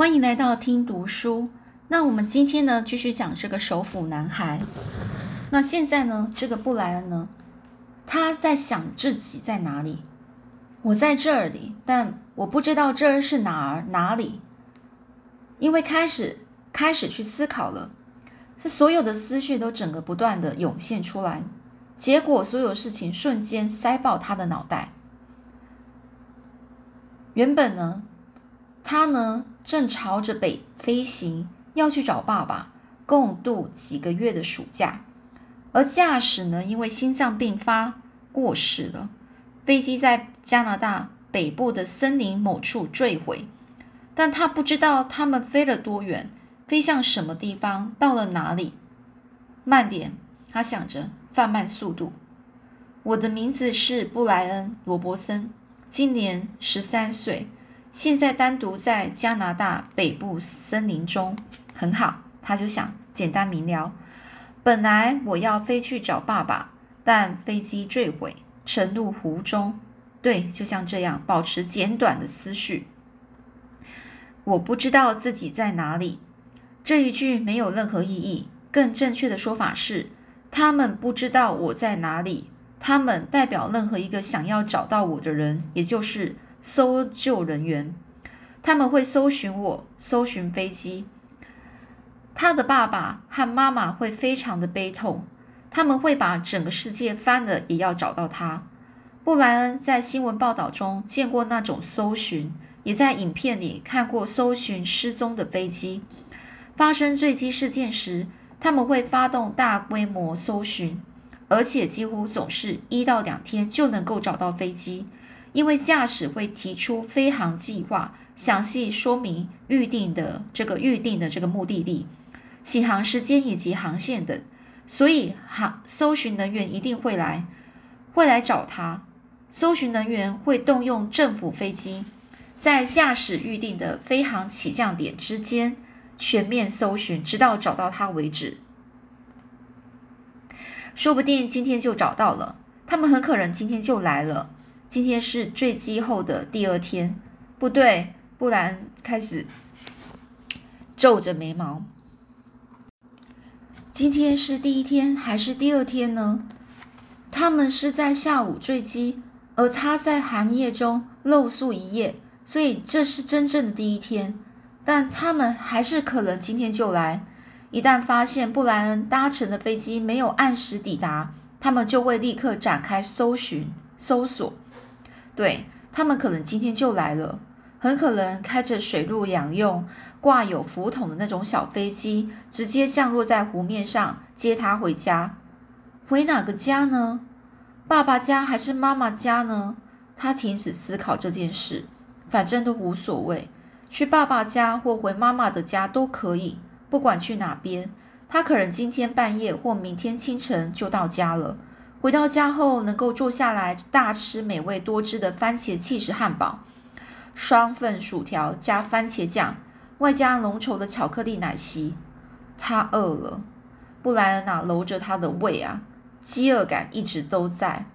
欢迎来到听读书。那我们今天呢，继续讲这个首府男孩。那现在呢，这个布莱恩呢，他在想自己在哪里？我在这里，但我不知道这儿是哪儿哪里。因为开始开始去思考了，是所有的思绪都整个不断的涌现出来，结果所有事情瞬间塞爆他的脑袋。原本呢，他呢正朝着北飞行，要去找爸爸共度几个月的暑假，而驾驶呢因为心脏病发过世了，飞机在加拿大北部的森林某处坠毁。但他不知道他们飞了多远，飞向什么地方，到了哪里。慢点，他想着，放慢速度。我的名字是布莱恩·罗伯森，今年十三岁，现在单独在加拿大北部森林中。很好，他就想，简单明了。本来我要飞去找爸爸，但飞机坠毁，沉入湖中。对，就像这样，保持简短的思绪。我不知道自己在哪里，这一句没有任何意义。更正确的说法是，他们不知道我在哪里。他们代表任何一个想要找到我的人，也就是搜救人员。他们会搜寻我，搜寻飞机。他的爸爸和妈妈会非常的悲痛，他们会把整个世界翻了，也要找到他。布莱恩在新闻报道中见过那种搜寻。也在影片里看过搜寻失踪的飞机。发生坠机事件时，他们会发动大规模搜寻，而且几乎总是一到两天就能够找到飞机，因为驾驶会提出飞行计划，详细说明预定的这个预定的这个目的地、起航时间以及航线等，所以航搜寻人员一定会来，会来找他。搜寻人员会动用政府飞机。在驾驶预定的飞航起降点之间全面搜寻，直到找到他为止。说不定今天就找到了，他们很可能今天就来了。今天是坠机后的第二天，不对，布兰开始皱着眉毛。今天是第一天还是第二天呢？他们是在下午坠机，而他在寒夜中露宿一夜。所以这是真正的第一天，但他们还是可能今天就来。一旦发现布莱恩搭乘的飞机没有按时抵达，他们就会立刻展开搜寻、搜索。对他们可能今天就来了，很可能开着水陆两用、挂有浮筒的那种小飞机，直接降落在湖面上接他回家。回哪个家呢？爸爸家还是妈妈家呢？他停止思考这件事。反正都无所谓，去爸爸家或回妈妈的家都可以，不管去哪边，他可能今天半夜或明天清晨就到家了。回到家后，能够坐下来大吃美味多汁的番茄气势汉堡，双份薯条加番茄酱，外加浓稠的巧克力奶昔。他饿了，布莱恩娜揉着他的胃啊，饥饿感一直都在，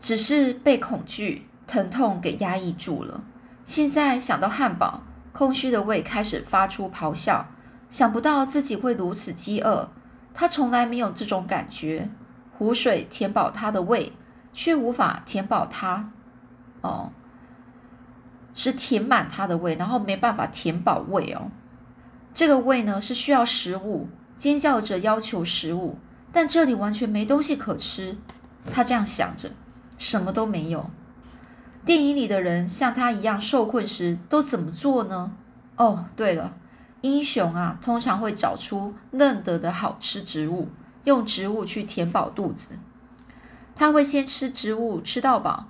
只是被恐惧。疼痛给压抑住了。现在想到汉堡，空虚的胃开始发出咆哮。想不到自己会如此饥饿，他从来没有这种感觉。湖水填饱他的胃，却无法填饱他。哦，是填满他的胃，然后没办法填饱胃哦。这个胃呢是需要食物，尖叫着要求食物，但这里完全没东西可吃。他这样想着，什么都没有。电影里的人像他一样受困时都怎么做呢？哦，对了，英雄啊，通常会找出认得的好吃植物，用植物去填饱肚子。他会先吃植物吃到饱，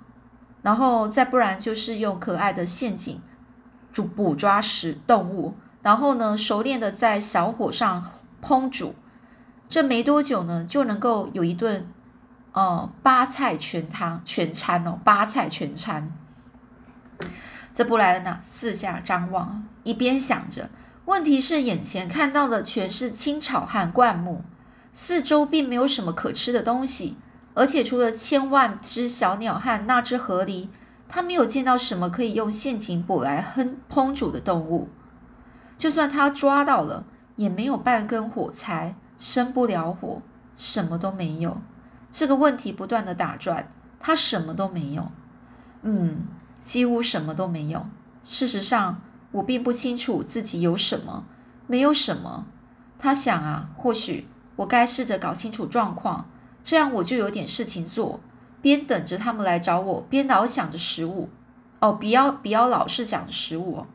然后再不然就是用可爱的陷阱捕捕抓食动物，然后呢熟练的在小火上烹煮。这没多久呢，就能够有一顿。哦，八菜全汤全餐哦，八菜全餐。这布莱恩呢，四下张望，一边想着，问题是眼前看到的全是青草和灌木，四周并没有什么可吃的东西，而且除了千万只小鸟和那只河狸，他没有见到什么可以用陷阱捕来烹烹煮的动物。就算他抓到了，也没有半根火柴，生不了火，什么都没有。这个问题不断的打转，他什么都没有。嗯，几乎什么都没有。事实上，我并不清楚自己有什么，没有什么。他想啊，或许我该试着搞清楚状况，这样我就有点事情做，边等着他们来找我，边老想着食物。哦，不要不要老是想着食物哦。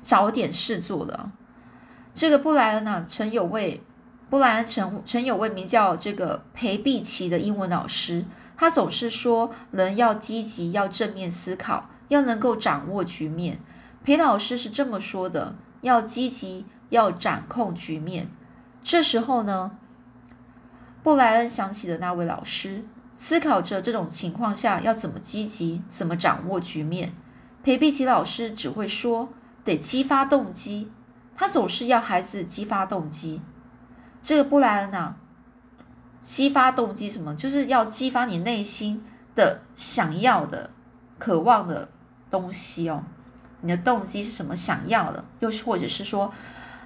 找点事做的，这个布莱恩呢，曾有位布莱恩曾曾有位名叫这个裴碧奇的英文老师，他总是说人要积极，要正面思考，要能够掌握局面。裴老师是这么说的：要积极，要掌控局面。这时候呢，布莱恩想起了那位老师，思考着这种情况下要怎么积极，怎么掌握局面。裴碧琪老师只会说。得激发动机，他总是要孩子激发动机。这个布莱恩啊，激发动机什么？就是要激发你内心的想要的、渴望的东西哦。你的动机是什么？想要的，又或者是说，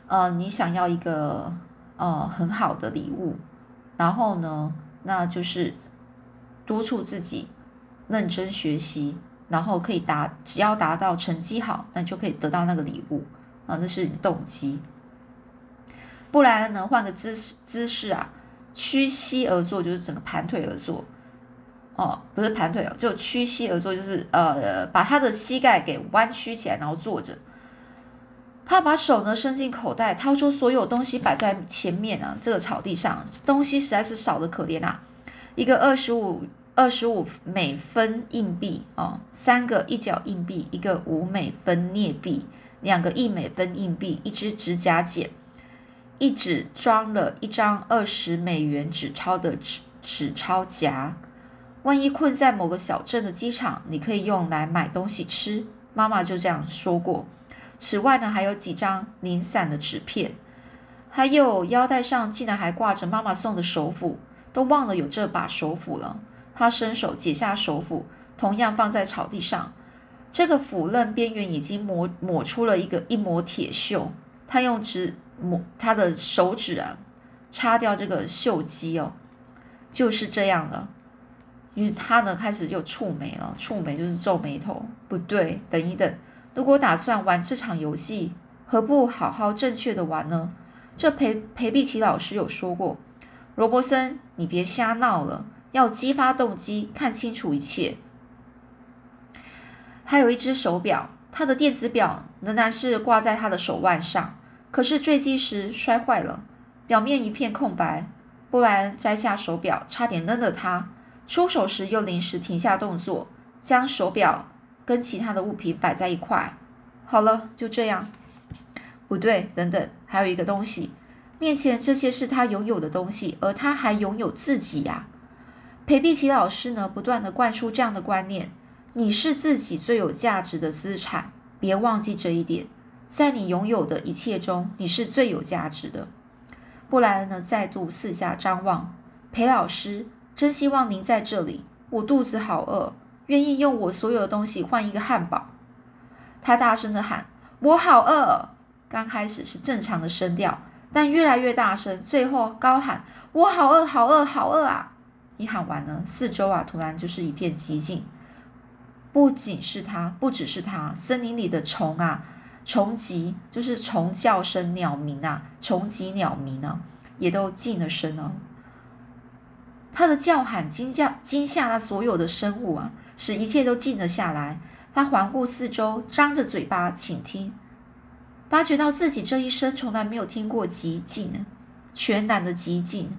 呃，你想要一个呃很好的礼物，然后呢，那就是督促自己认真学习。然后可以达，只要达到成绩好，那就可以得到那个礼物啊，那是你动机。不然呢，换个姿势姿势啊，屈膝而坐，就是整个盘腿而坐。哦，不是盘腿哦，就屈膝而坐，就是呃，把他的膝盖给弯曲起来，然后坐着。他把手呢伸进口袋，掏出所有东西摆在前面啊，这个草地上东西实在是少的可怜啊，一个二十五。二十五美分硬币哦，三个一角硬币，一个五美分镍币，两个一美分硬币，一支指甲剪，一纸装了一张二十美元纸钞的纸纸钞夹。万一困在某个小镇的机场，你可以用来买东西吃。妈妈就这样说过。此外呢，还有几张零散的纸片，还有腰带上竟然还挂着妈妈送的手斧，都忘了有这把手斧了。他伸手解下手斧，同样放在草地上。这个斧刃边缘已经磨磨出了一个一抹铁锈。他用指抹他的手指啊，擦掉这个锈迹哦。就是这样的，因为他呢开始又蹙眉了，蹙眉就是皱眉头。不对，等一等，如果打算玩这场游戏，何不好好正确的玩呢？这裴裴碧琪老师有说过，罗伯森，你别瞎闹了。要激发动机，看清楚一切。还有一只手表，他的电子表仍然是挂在他的手腕上，可是坠机时摔坏了，表面一片空白。布莱恩摘下手表，差点扔了它。出手时又临时停下动作，将手表跟其他的物品摆在一块。好了，就这样。不对，等等，还有一个东西。面前这些是他拥有的东西，而他还拥有自己呀。裴碧琪老师呢，不断的灌输这样的观念：你是自己最有价值的资产，别忘记这一点。在你拥有的一切中，你是最有价值的。布莱恩呢，再度四下张望。裴老师，真希望您在这里。我肚子好饿，愿意用我所有的东西换一个汉堡。他大声的喊：“我好饿！”刚开始是正常的声调，但越来越大声，最后高喊：“我好饿，好饿，好饿啊！”一喊完呢，四周啊，突然就是一片寂静。不仅是他，不只是他，森林里的虫啊，虫疾就是虫叫声、鸟鸣啊，虫疾鸟鸣啊，也都静了声了。他的叫喊惊叫惊吓了所有的生物啊，使一切都静了下来。他环顾四周，张着嘴巴倾听，发觉到自己这一生从来没有听过极静，全然的寂静。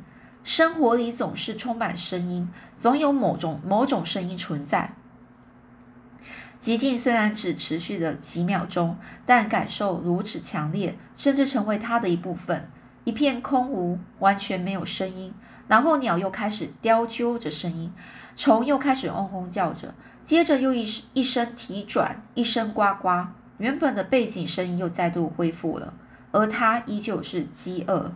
生活里总是充满声音，总有某种某种声音存在。寂静虽然只持续了几秒钟，但感受如此强烈，甚至成为他的一部分。一片空无，完全没有声音。然后鸟又开始雕啾着声音，虫又开始嗡嗡叫着，接着又一一声啼转，一声呱呱，原本的背景声音又再度恢复了，而它依旧是饥饿。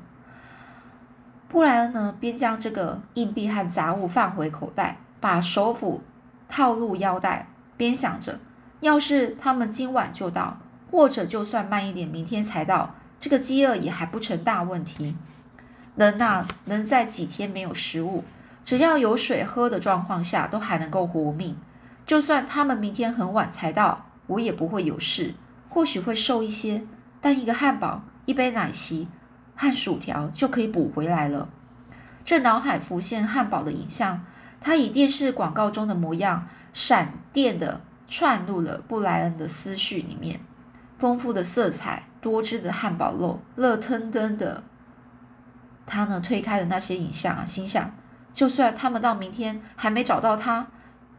布莱恩呢，边将这个硬币和杂物放回口袋，把手斧套入腰带，边想着，要是他们今晚就到，或者就算慢一点，明天才到，这个饥饿也还不成大问题。人呐，能在几天没有食物，只要有水喝的状况下，都还能够活命。就算他们明天很晚才到，我也不会有事，或许会瘦一些，但一个汉堡、一杯奶昔和薯条就可以补回来了。这脑海浮现汉堡的影像，它以电视广告中的模样，闪电的窜入了布莱恩的思绪里面。丰富的色彩，多汁的汉堡肉，热腾腾的。他呢，推开了那些影像啊，心想，就算他们到明天还没找到他，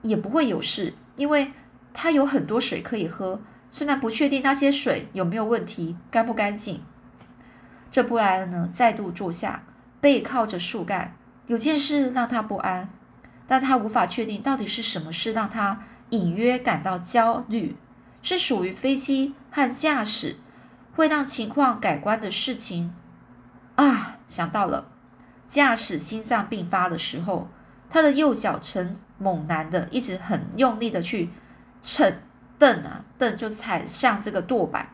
也不会有事，因为他有很多水可以喝。虽然不确定那些水有没有问题，干不干净。这布莱恩呢，再度坐下。背靠着树干，有件事让他不安，但他无法确定到底是什么事让他隐约感到焦虑，是属于飞机和驾驶会让情况改观的事情啊！想到了，驾驶心脏病发的时候，他的右脚呈猛男的一直很用力的去蹭蹬啊蹬，就踩上这个舵板，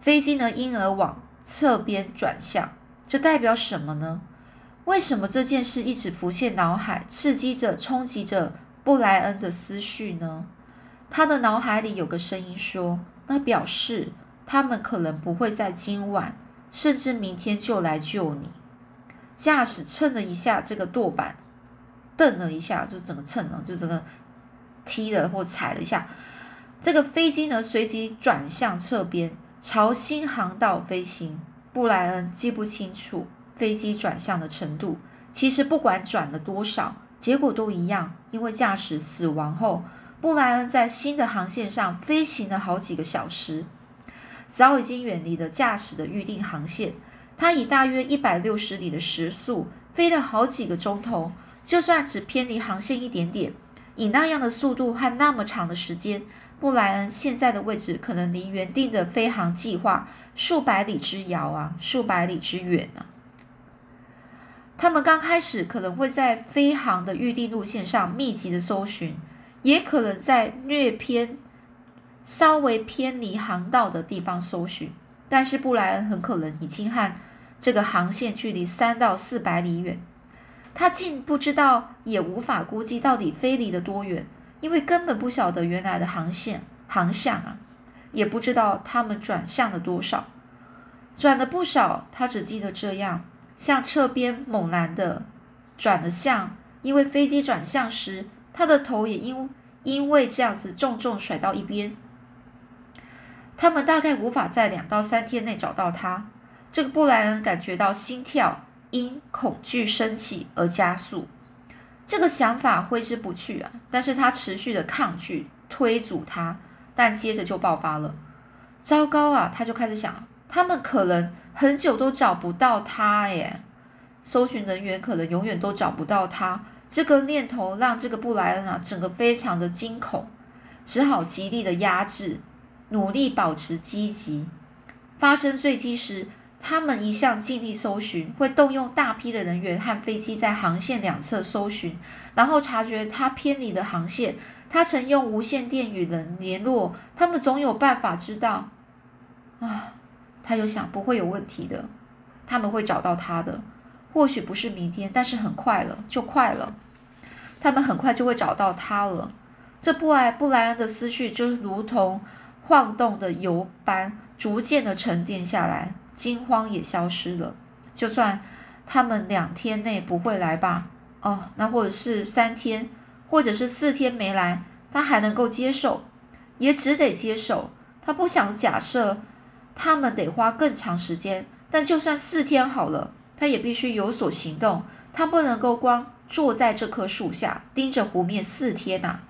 飞机呢因而往侧边转向。这代表什么呢？为什么这件事一直浮现脑海，刺激着、冲击着布莱恩的思绪呢？他的脑海里有个声音说：“那表示他们可能不会在今晚，甚至明天就来救你。”驾驶蹭了一下这个舵板，蹬了一下，就整个蹭了，就整个踢了或踩了一下。这个飞机呢，随即转向侧边，朝新航道飞行。布莱恩记不清楚飞机转向的程度。其实不管转了多少，结果都一样。因为驾驶死亡后，布莱恩在新的航线上飞行了好几个小时，早已经远离了驾驶的预定航线。他以大约一百六十里的时速飞了好几个钟头。就算只偏离航线一点点，以那样的速度和那么长的时间。布莱恩现在的位置可能离原定的飞行计划数百里之遥啊，数百里之远啊。他们刚开始可能会在飞行的预定路线上密集的搜寻，也可能在略偏、稍微偏离航道的地方搜寻。但是布莱恩很可能已经和这个航线距离三到四百里远，他竟不知道，也无法估计到底飞离了多远。因为根本不晓得原来的航线航向啊，也不知道他们转向了多少，转了不少，他只记得这样，向侧边猛然的转了向，因为飞机转向时，他的头也因因为这样子重重甩到一边。他们大概无法在两到三天内找到他。这个布莱恩感觉到心跳因恐惧升起而加速。这个想法挥之不去啊！但是他持续的抗拒、推阻他，但接着就爆发了。糟糕啊！他就开始想，他们可能很久都找不到他耶，搜寻人员可能永远都找不到他。这个念头让这个布莱恩啊，整个非常的惊恐，只好极力的压制，努力保持积极。发生坠机时。他们一向尽力搜寻，会动用大批的人员和飞机在航线两侧搜寻，然后察觉他偏离的航线。他曾用无线电与人联络，他们总有办法知道。啊，他就想不会有问题的，他们会找到他的。或许不是明天，但是很快了，就快了。他们很快就会找到他了。这布莱布莱恩的思绪就如同晃动的油斑，逐渐的沉淀下来。惊慌也消失了。就算他们两天内不会来吧，哦，那或者是三天，或者是四天没来，他还能够接受，也只得接受。他不想假设他们得花更长时间，但就算四天好了，他也必须有所行动。他不能够光坐在这棵树下盯着湖面四天呐。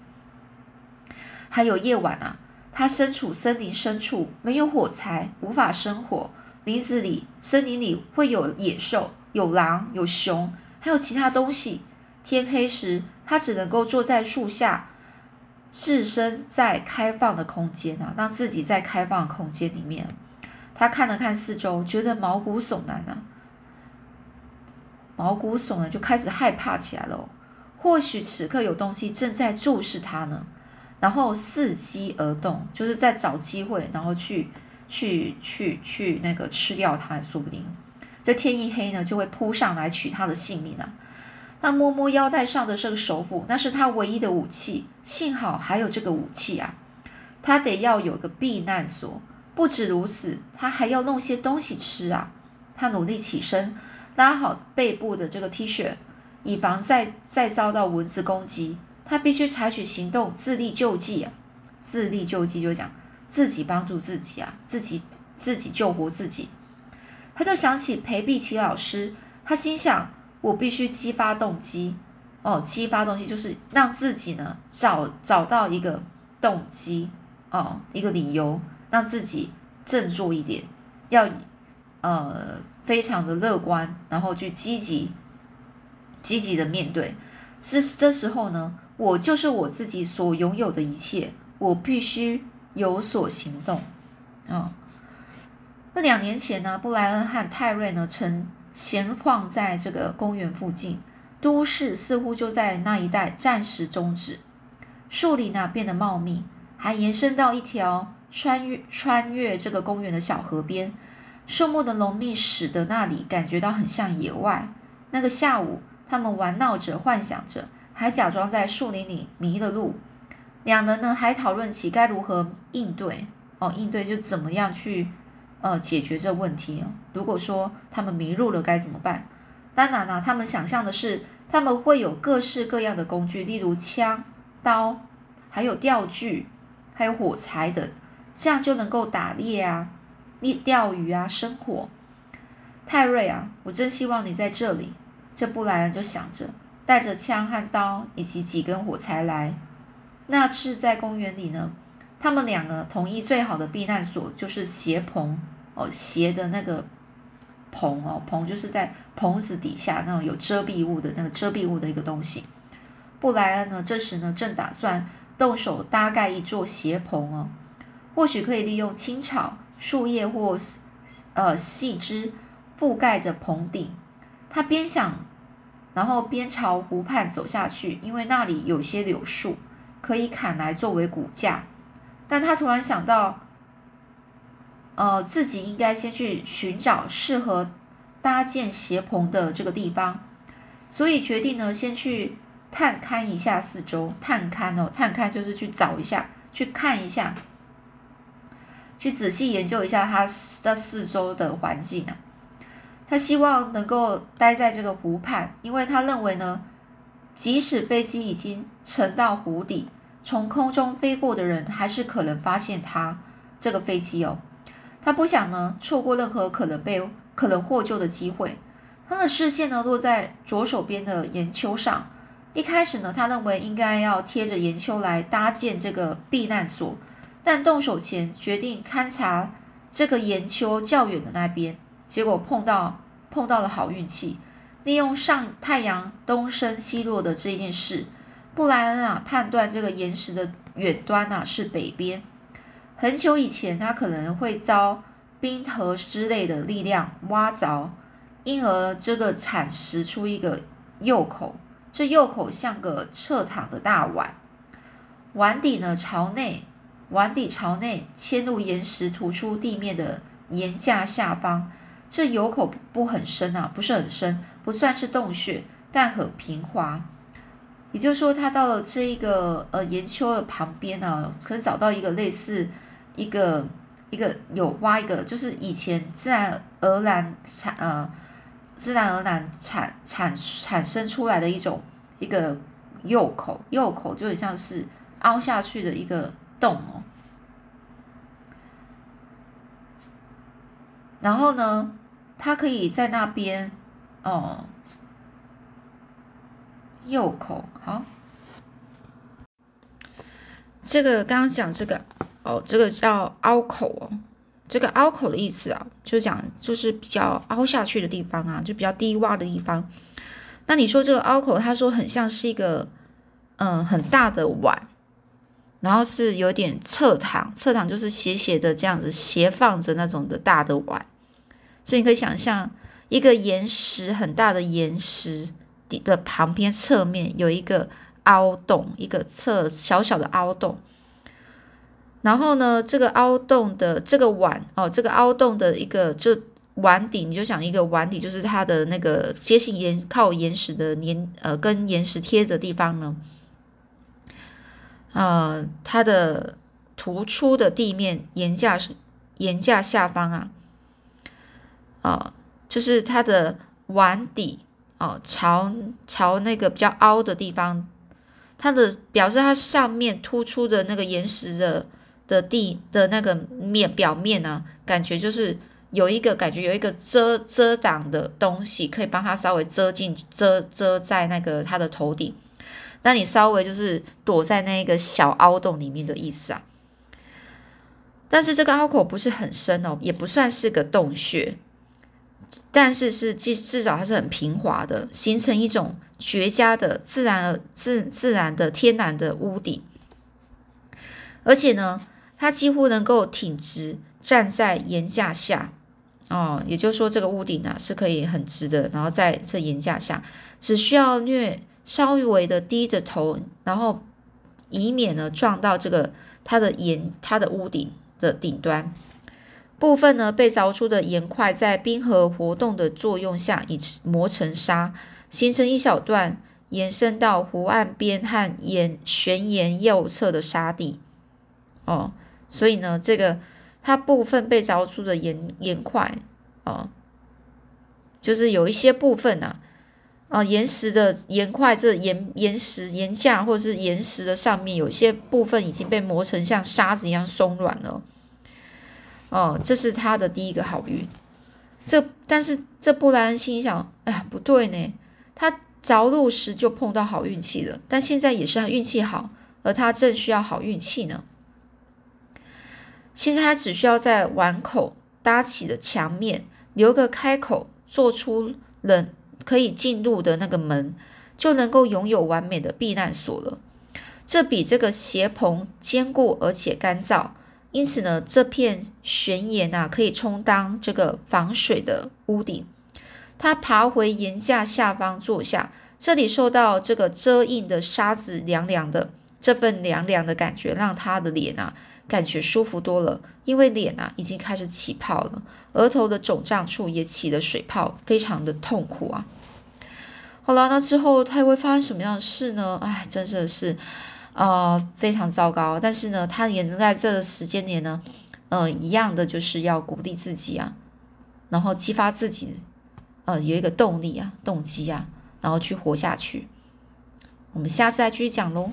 还有夜晚啊，他身处森林深处，没有火柴，无法生火。林子里、森林里会有野兽，有狼、有熊，还有其他东西。天黑时，他只能够坐在树下，置身在开放的空间啊，让自己在开放的空间里面。他看了看四周，觉得毛骨悚然啊，毛骨悚然，就开始害怕起来了。或许此刻有东西正在注视他呢。然后伺机而动，就是在找机会，然后去去去去那个吃掉他，说不定这天一黑呢，就会扑上来取他的性命啊。他摸摸腰带上的这个手斧，那是他唯一的武器，幸好还有这个武器啊。他得要有个避难所，不止如此，他还要弄些东西吃啊。他努力起身，拉好背部的这个 T 恤，以防再再遭到蚊子攻击。他必须采取行动，自力救济啊！自力救济就讲自己帮助自己啊，自己自己救活自己。他就想起裴碧琪老师，他心想：我必须激发动机哦，激发动机就是让自己呢找找到一个动机哦，一个理由，让自己振作一点，要呃非常的乐观，然后去积极积极的面对。是这时候呢。我就是我自己所拥有的一切，我必须有所行动。啊，那两年前呢，布莱恩和泰瑞呢曾闲晃在这个公园附近，都市似乎就在那一带暂时终止。树林呢变得茂密，还延伸到一条穿越穿越这个公园的小河边，树木的浓密使得那里感觉到很像野外。那个下午，他们玩闹着，幻想着。还假装在树林里迷了路，两人呢还讨论起该如何应对哦，应对就怎么样去呃解决这问题哦。如果说他们迷路了该怎么办？当然啦，他们想象的是他们会有各式各样的工具，例如枪、刀，还有钓具，还有火柴等，这样就能够打猎啊、猎钓鱼啊、生火。泰瑞啊，我真希望你在这里。这布莱恩就想着。带着枪和刀以及几根火柴来。那次在公园里呢，他们两个同意最好的避难所就是鞋棚哦，鞋的那个棚哦，棚就是在棚子底下那种有遮蔽物的那个遮蔽物的一个东西。布莱恩呢，这时呢正打算动手搭盖一座斜棚哦，或许可以利用青草、树叶或呃细枝覆盖着棚顶。他边想。然后边朝湖畔走下去，因为那里有些柳树可以砍来作为骨架。但他突然想到，呃，自己应该先去寻找适合搭建鞋棚的这个地方，所以决定呢，先去探勘一下四周。探勘哦，探勘就是去找一下，去看一下，去仔细研究一下它的四周的环境啊。他希望能够待在这个湖畔，因为他认为呢，即使飞机已经沉到湖底，从空中飞过的人还是可能发现他这个飞机哦。他不想呢错过任何可能被可能获救的机会。他的视线呢落在左手边的岩丘上。一开始呢，他认为应该要贴着岩丘来搭建这个避难所，但动手前决定勘察这个岩丘较远的那边，结果碰到。碰到了好运气，利用上太阳东升西落的这件事，布莱恩啊判断这个岩石的远端啊是北边。很久以前，他可能会遭冰河之类的力量挖凿，因而这个产石出一个右口，这右口像个侧躺的大碗，碗底呢朝内，碗底朝内嵌入岩石，突出地面的岩架下方。这油口不很深啊，不是很深，不算是洞穴，但很平滑。也就是说，他到了这一个呃岩丘的旁边呢，可以找到一个类似一个一个有挖一个，就是以前自然而然产呃自然而然产产产生出来的一种一个右口，右口就很像是凹下去的一个洞哦。然后呢？他可以在那边，哦，右口好。这个刚刚讲这个哦，这个叫凹口哦。这个凹口的意思啊，就讲就是比较凹下去的地方啊，就比较低洼的地方。那你说这个凹口，他说很像是一个嗯很大的碗，然后是有点侧躺，侧躺就是斜斜的这样子斜放着那种的大的碗。所以你可以想象，一个岩石很大的岩石底的旁边侧面有一个凹洞，一个侧小小的凹洞。然后呢，这个凹洞的这个碗哦，这个凹洞的一个就碗底，你就想一个碗底，就是它的那个接近岩靠岩石的粘呃跟岩石贴的地方呢，呃，它的突出的地面岩架是岩架下方啊，啊，就是它的碗底哦，朝朝那个比较凹的地方，它的表示它上面突出的那个岩石的。的地的那个面表面呢，感觉就是有一个感觉有一个遮遮挡的东西，可以帮它稍微遮进遮遮在那个它的头顶。那你稍微就是躲在那个小凹洞里面的意思啊。但是这个凹口不是很深哦，也不算是个洞穴，但是是至至少它是很平滑的，形成一种绝佳的自然而自自然的天然的屋顶，而且呢。它几乎能够挺直站在岩架下，哦，也就是说这个屋顶啊是可以很直的，然后在这岩架下，只需要略稍微的低着头，然后以免呢撞到这个它的岩它的屋顶的顶端部分呢被凿出的岩块在冰河活动的作用下已磨成沙，形成一小段延伸到湖岸边和岩悬岩右侧的沙地，哦。所以呢，这个它部分被凿出的岩岩块哦，就是有一些部分呢，啊，岩石的岩块，这岩岩石岩架或者是岩石的上面，有些部分已经被磨成像沙子一样松软了。哦，这是他的第一个好运。这但是这布莱恩心想，哎呀，不对呢，他着陆时就碰到好运气了，但现在也是他运气好，而他正需要好运气呢。现在他只需要在碗口搭起的墙面留个开口，做出人可以进入的那个门，就能够拥有完美的避难所了。这比这个斜棚坚固而且干燥，因此呢，这片悬岩啊可以充当这个防水的屋顶。他爬回岩架下方坐下，这里受到这个遮印的沙子凉凉的，这份凉凉的感觉让他的脸啊。感觉舒服多了，因为脸啊已经开始起泡了，额头的肿胀处也起了水泡，非常的痛苦啊。好了，那之后他会发生什么样的事呢？哎，真的是，呃，非常糟糕。但是呢，他也能在这个时间点呢，呃，一样的就是要鼓励自己啊，然后激发自己，呃，有一个动力啊，动机啊，然后去活下去。我们下次再继续讲喽。